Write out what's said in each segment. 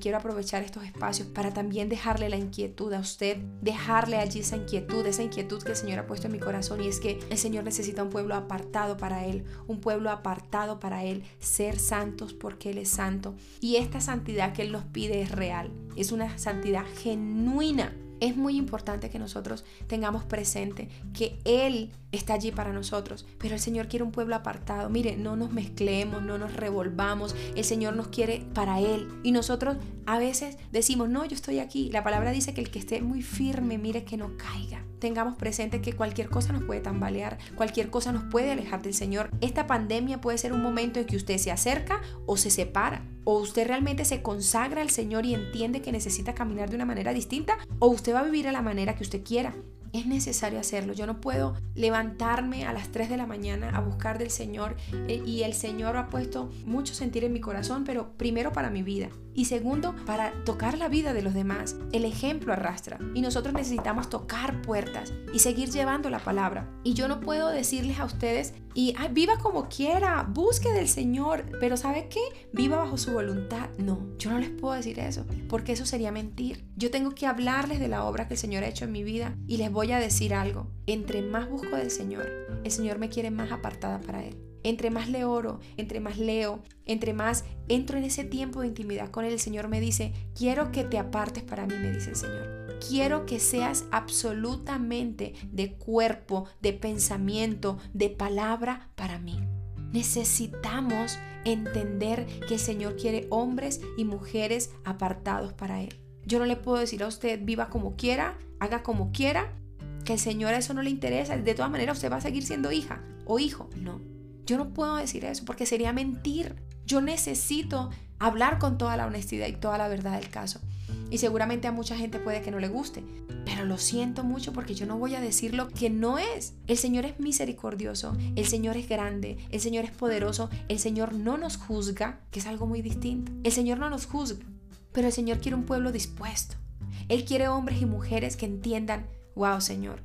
quiero aprovechar estos espacios para también dejarle la inquietud a usted, dejarle allí esa inquietud, esa inquietud que el Señor ha puesto en mi corazón y es que el Señor necesita un pueblo apartado para Él, un pueblo apartado para Él, ser santos porque Él es santo. Y esta santidad que Él nos pide es real, es una santidad genuina es muy importante que nosotros tengamos presente que Él está allí para nosotros, pero el Señor quiere un pueblo apartado. Mire, no nos mezclemos, no nos revolvamos. El Señor nos quiere para Él. Y nosotros a veces decimos, no, yo estoy aquí. La palabra dice que el que esté muy firme, mire que no caiga. Tengamos presente que cualquier cosa nos puede tambalear, cualquier cosa nos puede alejar del Señor. Esta pandemia puede ser un momento en que usted se acerca o se separa o usted realmente se consagra al Señor y entiende que necesita caminar de una manera distinta, o usted va a vivir a la manera que usted quiera. Es necesario hacerlo. Yo no puedo levantarme a las 3 de la mañana a buscar del Señor eh, y el Señor ha puesto mucho sentir en mi corazón, pero primero para mi vida y segundo para tocar la vida de los demás. El ejemplo arrastra y nosotros necesitamos tocar puertas y seguir llevando la palabra. Y yo no puedo decirles a ustedes y viva como quiera, busque del Señor, pero ¿sabe qué? Viva bajo su voluntad. No, yo no les puedo decir eso, porque eso sería mentir. Yo tengo que hablarles de la obra que el Señor ha hecho en mi vida y les voy a decir algo. Entre más busco del Señor, el Señor me quiere más apartada para Él. Entre más le oro, entre más leo, entre más entro en ese tiempo de intimidad con Él, el Señor me dice, quiero que te apartes para mí, me dice el Señor. Quiero que seas absolutamente de cuerpo, de pensamiento, de palabra para mí. Necesitamos entender que el Señor quiere hombres y mujeres apartados para Él. Yo no le puedo decir a usted viva como quiera, haga como quiera, que el Señor a eso no le interesa. De todas maneras usted va a seguir siendo hija o hijo. No, yo no puedo decir eso porque sería mentir. Yo necesito hablar con toda la honestidad y toda la verdad del caso. Y seguramente a mucha gente puede que no le guste, pero lo siento mucho porque yo no voy a decir lo que no es. El Señor es misericordioso, el Señor es grande, el Señor es poderoso, el Señor no nos juzga, que es algo muy distinto. El Señor no nos juzga, pero el Señor quiere un pueblo dispuesto. Él quiere hombres y mujeres que entiendan, wow Señor,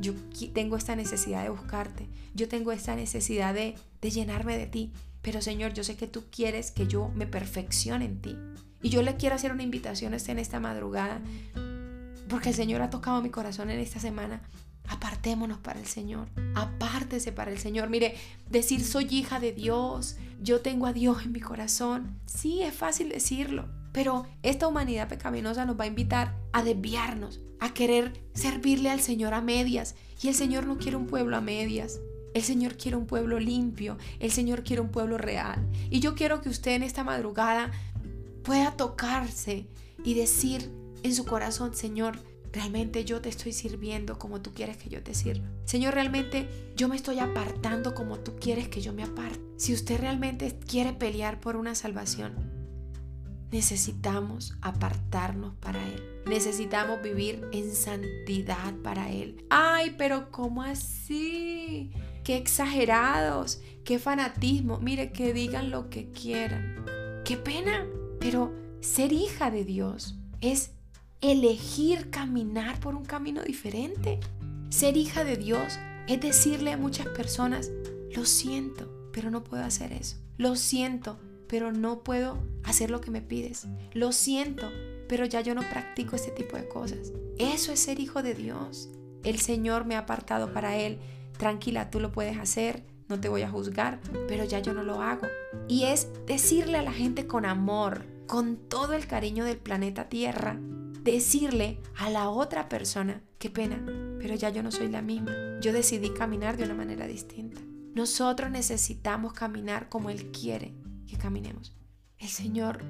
yo tengo esta necesidad de buscarte, yo tengo esta necesidad de, de llenarme de ti, pero Señor, yo sé que tú quieres que yo me perfeccione en ti. Y yo le quiero hacer una invitación en esta madrugada, porque el Señor ha tocado mi corazón en esta semana. Apartémonos para el Señor, apártese para el Señor. Mire, decir soy hija de Dios, yo tengo a Dios en mi corazón. Sí, es fácil decirlo, pero esta humanidad pecaminosa nos va a invitar a desviarnos, a querer servirle al Señor a medias. Y el Señor no quiere un pueblo a medias. El Señor quiere un pueblo limpio, el Señor quiere un pueblo real. Y yo quiero que usted en esta madrugada pueda tocarse y decir en su corazón, Señor, realmente yo te estoy sirviendo como tú quieres que yo te sirva. Señor, realmente yo me estoy apartando como tú quieres que yo me aparte. Si usted realmente quiere pelear por una salvación, necesitamos apartarnos para Él. Necesitamos vivir en santidad para Él. Ay, pero ¿cómo así? Qué exagerados, qué fanatismo. Mire, que digan lo que quieran. Qué pena. Pero ser hija de Dios es elegir caminar por un camino diferente. Ser hija de Dios es decirle a muchas personas, lo siento, pero no puedo hacer eso. Lo siento, pero no puedo hacer lo que me pides. Lo siento, pero ya yo no practico este tipo de cosas. Eso es ser hijo de Dios. El Señor me ha apartado para Él. Tranquila, tú lo puedes hacer, no te voy a juzgar, pero ya yo no lo hago. Y es decirle a la gente con amor, con todo el cariño del planeta Tierra, decirle a la otra persona, qué pena, pero ya yo no soy la misma. Yo decidí caminar de una manera distinta. Nosotros necesitamos caminar como Él quiere que caminemos. El Señor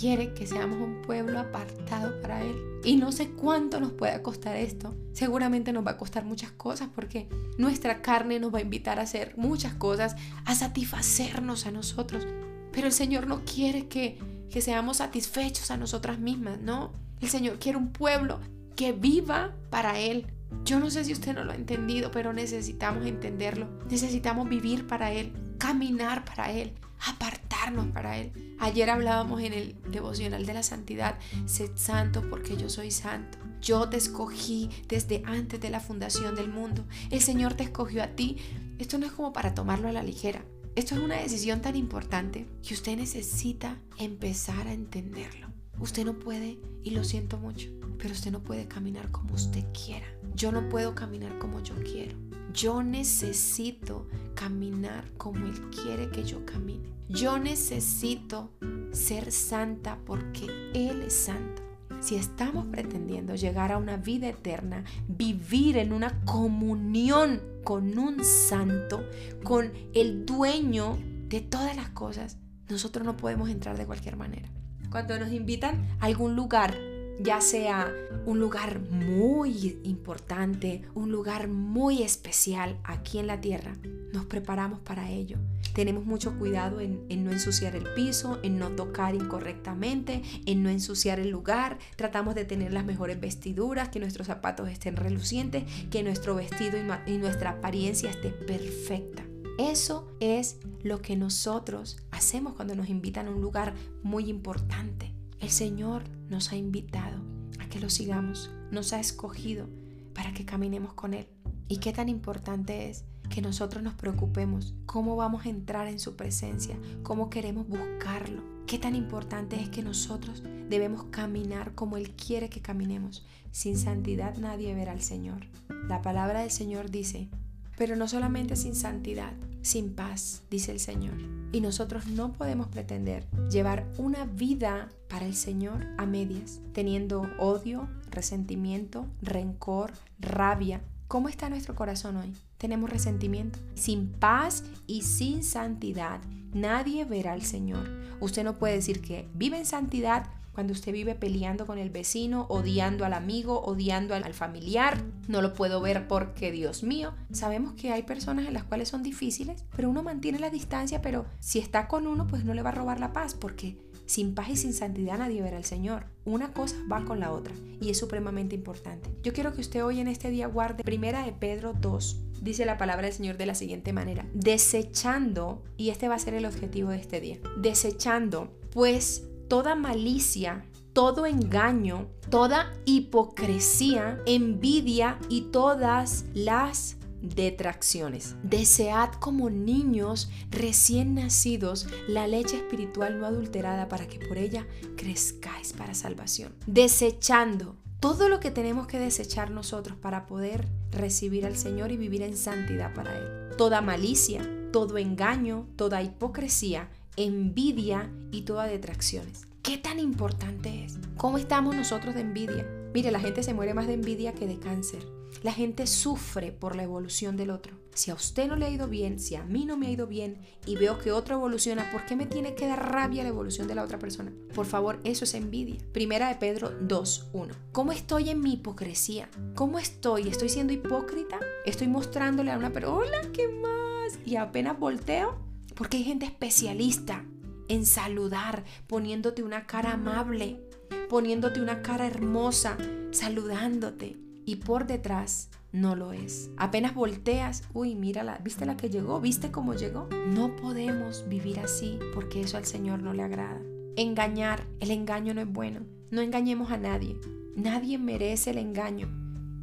quiere que seamos un pueblo apartado para Él. Y no sé cuánto nos puede costar esto. Seguramente nos va a costar muchas cosas porque nuestra carne nos va a invitar a hacer muchas cosas, a satisfacernos a nosotros. Pero el Señor no quiere que, que seamos satisfechos a nosotras mismas, ¿no? El Señor quiere un pueblo que viva para Él, Yo no sé si usted no lo ha entendido, pero necesitamos entenderlo. Necesitamos vivir para Él, caminar para Él, apartarnos para Él. Ayer hablábamos en el devocional de la santidad, sed santo porque yo soy santo. Yo te escogí desde antes de la fundación del mundo. El Señor te escogió a ti. Esto no es como para tomarlo a la ligera. Esto es una decisión tan importante que usted necesita empezar a entenderlo. Usted no puede, y lo siento mucho, pero usted no puede caminar como usted quiera. Yo no puedo caminar como yo quiero. Yo necesito caminar como Él quiere que yo camine. Yo necesito ser santa porque Él es santo. Si estamos pretendiendo llegar a una vida eterna, vivir en una comunión con un santo, con el dueño de todas las cosas, nosotros no podemos entrar de cualquier manera. Cuando nos invitan a algún lugar ya sea un lugar muy importante, un lugar muy especial aquí en la tierra, nos preparamos para ello. Tenemos mucho cuidado en, no ensuciar el piso, en no tocar incorrectamente, en no ensuciar el lugar. Tratamos de tener las mejores vestiduras, que nuestros zapatos estén relucientes, que nuestro vestido y, y nuestra apariencia esté perfecta. Eso es lo que nosotros hacemos cuando nos invitan a un lugar muy importante. El Señor nos ha invitado a que lo sigamos, nos ha escogido para que caminemos con Él. Y qué tan importante es que nosotros nos preocupemos cómo vamos a entrar en su presencia, cómo queremos buscarlo. Qué tan importante es que nosotros debemos caminar como Él quiere que caminemos. Sin santidad nadie verá al Señor. La palabra del Señor dice, pero no solamente sin santidad, sin paz, dice el Señor. Y nosotros no podemos pretender llevar una vida para el Señor a medias, teniendo odio, resentimiento, rencor, rabia. ¿Cómo está nuestro corazón hoy? Tenemos resentimiento. Sin paz y sin santidad, nadie verá al Señor. Usted no puede decir que vive en santidad cuando usted vive peleando con el vecino, odiando al amigo, odiando al familiar, no lo puedo ver porque Dios mío. Sabemos que hay personas en las cuales son difíciles, pero uno mantiene la distancia, pero si está con uno, pues no le va a robar la paz, porque sin paz y sin santidad nadie verá al Señor. Una cosa va con la otra y es supremamente importante. Yo quiero que usted hoy en este día guarde Primera de Pedro 2. Dice la palabra del Señor de la siguiente manera, desechando, y este va a ser el objetivo de este día, desechando pues toda malicia, todo engaño, toda hipocresía, envidia y todas las detracciones. Desead como niños recién nacidos la leche espiritual no adulterada para que por ella crezcáis para salvación. Desechando todo lo que tenemos que desechar nosotros para poder recibir al Señor y vivir en santidad para Él. Toda malicia, todo engaño, toda hipocresía, envidia y todas detracciones. ¿Qué tan importante es? ¿Cómo estamos nosotros de envidia? Mire, la gente se muere más de envidia que de cáncer. La gente sufre por la evolución del otro. Si a usted no le ha ido bien, si a mí no me ha ido bien y veo que otro evoluciona, ¿por qué me tiene que dar rabia la evolución de la otra persona? Por favor, eso es envidia. Primera de Pedro 2.1. ¿Cómo estoy en mi hipocresía? ¿Cómo estoy? ¿Estoy siendo hipócrita? ¿Estoy mostrándole a una persona, hola, qué más? Y apenas volteo porque hay gente especialista en saludar, poniéndote una cara amable, poniéndote una cara hermosa, saludándote. Y por detrás no lo es. Apenas volteas, uy, mírala, ¿viste la que llegó? ¿Viste cómo llegó? No podemos vivir así porque eso al Señor no le agrada. Engañar, el engaño no es bueno. No engañemos a nadie. Nadie merece el engaño.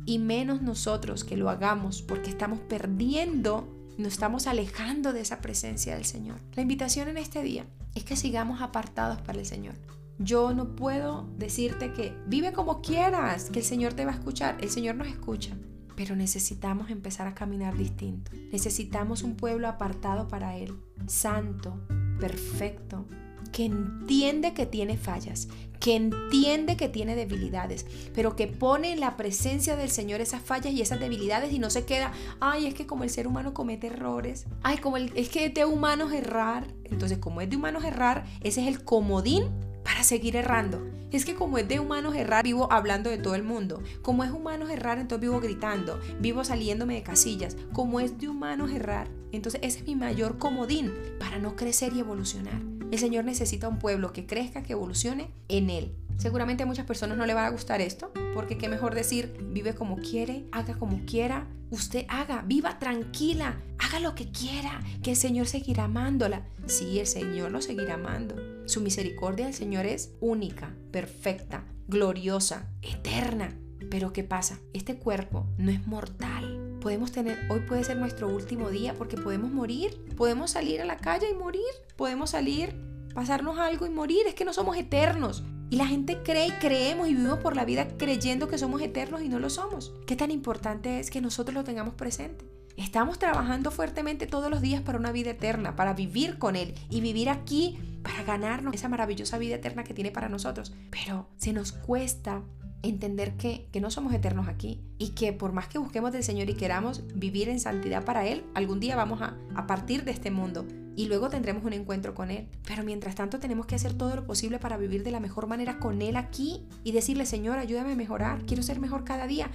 Y menos nosotros que lo hagamos porque estamos perdiendo nos estamos alejando de esa presencia del Señor. La invitación en este día es que sigamos apartados para el Señor. Yo no puedo decirte que vive como quieras, que el Señor te va a escuchar. El Señor nos escucha, pero necesitamos empezar a caminar distinto. Necesitamos un pueblo apartado para Él, santo, perfecto, que entiende que tiene fallas, que entiende que tiene debilidades, pero que pone en la presencia del Señor esas fallas y esas debilidades y no se queda, ay, es que como el ser humano comete errores, ay, como es que es de humanos errar, entonces como es de humanos errar, ese es el comodín para seguir errando. Es que como es de humanos errar, vivo hablando de todo el mundo. Como es humanos errar, entonces vivo gritando, vivo saliéndome de casillas. Como es de humanos errar, entonces ese es mi mayor comodín para no crecer y evolucionar. El Señor necesita un pueblo que crezca, que evolucione en Él. Seguramente a muchas personas no le va a gustar esto, porque qué mejor decir, vive como quiere, haga como quiera, usted haga, viva tranquila, haga lo que quiera, que el Señor seguirá amándola. Sí, el Señor lo seguirá amando. Su misericordia del Señor es única, perfecta, gloriosa, eterna. Pero ¿qué pasa? Este cuerpo no es mortal. Podemos tener, hoy puede ser nuestro último día porque podemos morir. Podemos salir a la calle y morir. Podemos salir, pasarnos algo y morir. Es que no somos eternos. Y la gente cree y creemos y vivimos por la vida creyendo que somos eternos y no lo somos. ¿Qué tan importante es que nosotros lo tengamos presente? Estamos trabajando fuertemente todos los días para una vida eterna, para vivir con Él y vivir aquí para ganarnos esa maravillosa vida eterna que tiene para nosotros. Pero se nos cuesta entender que, no somos eternos aquí y que por más que busquemos del Señor y queramos vivir en santidad para Él, algún día vamos a, a partir de este mundo y luego tendremos un encuentro con Él. Pero mientras tanto tenemos que hacer todo lo posible para vivir de la mejor manera con Él aquí y decirle, Señor, ayúdame a mejorar, quiero ser mejor cada día.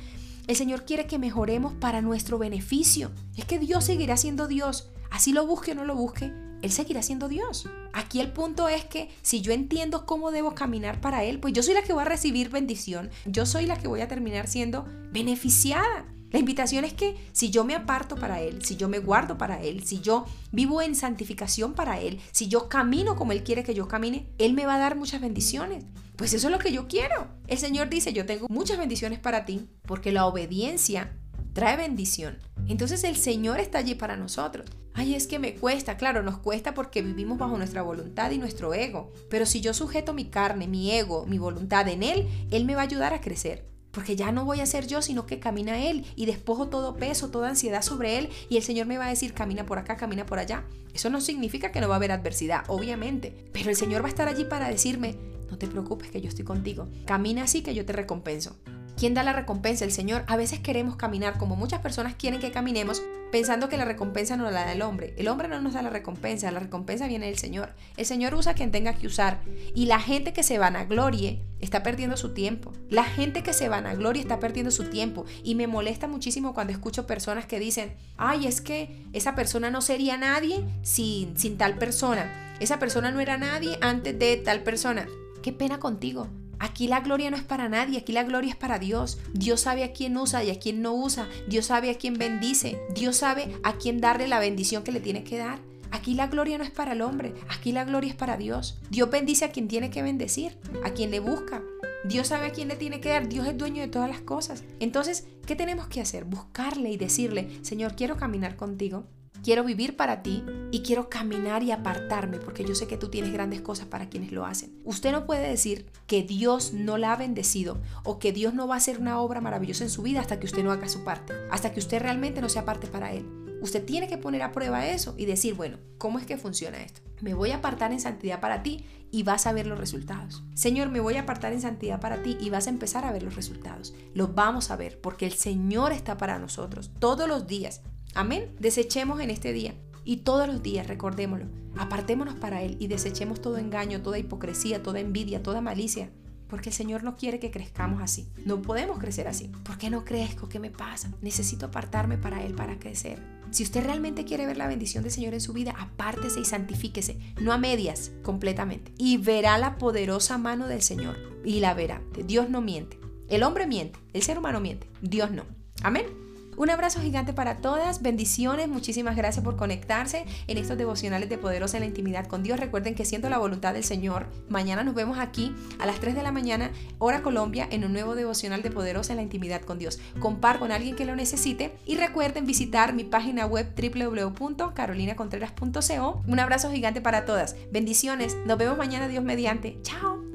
El Señor quiere que mejoremos para nuestro beneficio. Es que Dios seguirá siendo Dios. Así lo busque o no lo busque, Él seguirá siendo Dios. Aquí el punto es que si yo entiendo cómo debo caminar para Él, pues yo soy la que va a recibir bendición. Yo soy la que voy a terminar siendo beneficiada. La invitación es que si yo me aparto para Él, si yo me guardo para Él, si yo vivo en santificación para Él, si yo camino como Él quiere que yo camine, Él me va a dar muchas bendiciones. Pues eso es lo que yo quiero. El Señor dice, yo tengo muchas bendiciones para ti, porque la obediencia trae bendición. Entonces el Señor está allí para nosotros. Ay, es que me cuesta, claro, nos cuesta porque vivimos bajo nuestra voluntad y nuestro ego. Pero si yo sujeto mi carne, mi ego, mi voluntad en Él, Él me va a ayudar a crecer. Porque ya no voy a ser yo, sino que camina Él y despojo todo peso, toda ansiedad sobre Él y el Señor me va a decir, camina por acá, camina por allá. Eso no significa que no va a haber adversidad, obviamente, pero el Señor va a estar allí para decirme, no te preocupes que yo estoy contigo, camina así que yo te recompenso. ¿Quién da la recompensa? El Señor. A veces queremos caminar como muchas personas quieren que caminemos pensando que la recompensa no la da el hombre. El hombre no nos da la recompensa, la recompensa viene del Señor. El Señor usa quien tenga que usar. Y la gente que se vanaglorie está perdiendo su tiempo. La gente que se vanagloria está perdiendo su tiempo. Y me molesta muchísimo cuando escucho personas que dicen, ay, es que esa persona no sería nadie sin, sin tal persona. Esa persona no era nadie antes de tal persona. Qué pena contigo. Aquí la gloria no es para nadie, aquí la gloria es para Dios. Dios sabe a quién usa y a quién no usa. Dios sabe a quién bendice. Dios sabe a quién darle la bendición que le tiene que dar. Aquí la gloria no es para el hombre, aquí la gloria es para Dios. Dios bendice a quien tiene que bendecir, a quien le busca. Dios sabe a quién le tiene que dar, Dios es dueño de todas las cosas. Entonces, ¿qué tenemos que hacer? Buscarle y decirle, Señor, quiero caminar contigo. Quiero vivir para ti y quiero caminar y apartarme porque yo sé que tú tienes grandes cosas para quienes lo hacen. Usted no puede decir que Dios no la ha bendecido o que Dios no va a hacer una obra maravillosa en su vida hasta que usted no haga su parte, hasta que usted realmente no sea parte para Él. Usted tiene que poner a prueba eso y decir, bueno, ¿cómo es que funciona esto? Me voy a apartar en santidad para ti y vas a ver los resultados. Señor, me voy a apartar en santidad para ti y vas a empezar a ver los resultados. Los vamos a ver porque el Señor está para nosotros todos los días. Amén. Desechemos en este día y todos los días, recordémoslo, apartémonos para Él y desechemos todo engaño, toda hipocresía, toda envidia, toda malicia. Porque el Señor no quiere que crezcamos así. No podemos crecer así. ¿Por qué no crezco? ¿Qué me pasa? Necesito apartarme para Él para crecer. Si usted realmente quiere ver la bendición del Señor en su vida, apártese y santifíquese, no a medias, completamente. Y verá la poderosa mano del Señor. Y la verá. Dios no miente. El hombre miente, el ser humano miente, Dios no. Amén. Un abrazo gigante para todas, bendiciones, muchísimas gracias por conectarse en estos devocionales de Poderosa en la Intimidad con Dios. Recuerden que siento la voluntad del Señor. Mañana nos vemos aquí a las 3 de la mañana, hora Colombia, en un nuevo devocional de Poderosa en la Intimidad con Dios. Compar con alguien que lo necesite y recuerden visitar mi página web www.carolinacontreras.co. Un abrazo gigante para todas. Bendiciones. Nos vemos mañana, Dios mediante. Chao.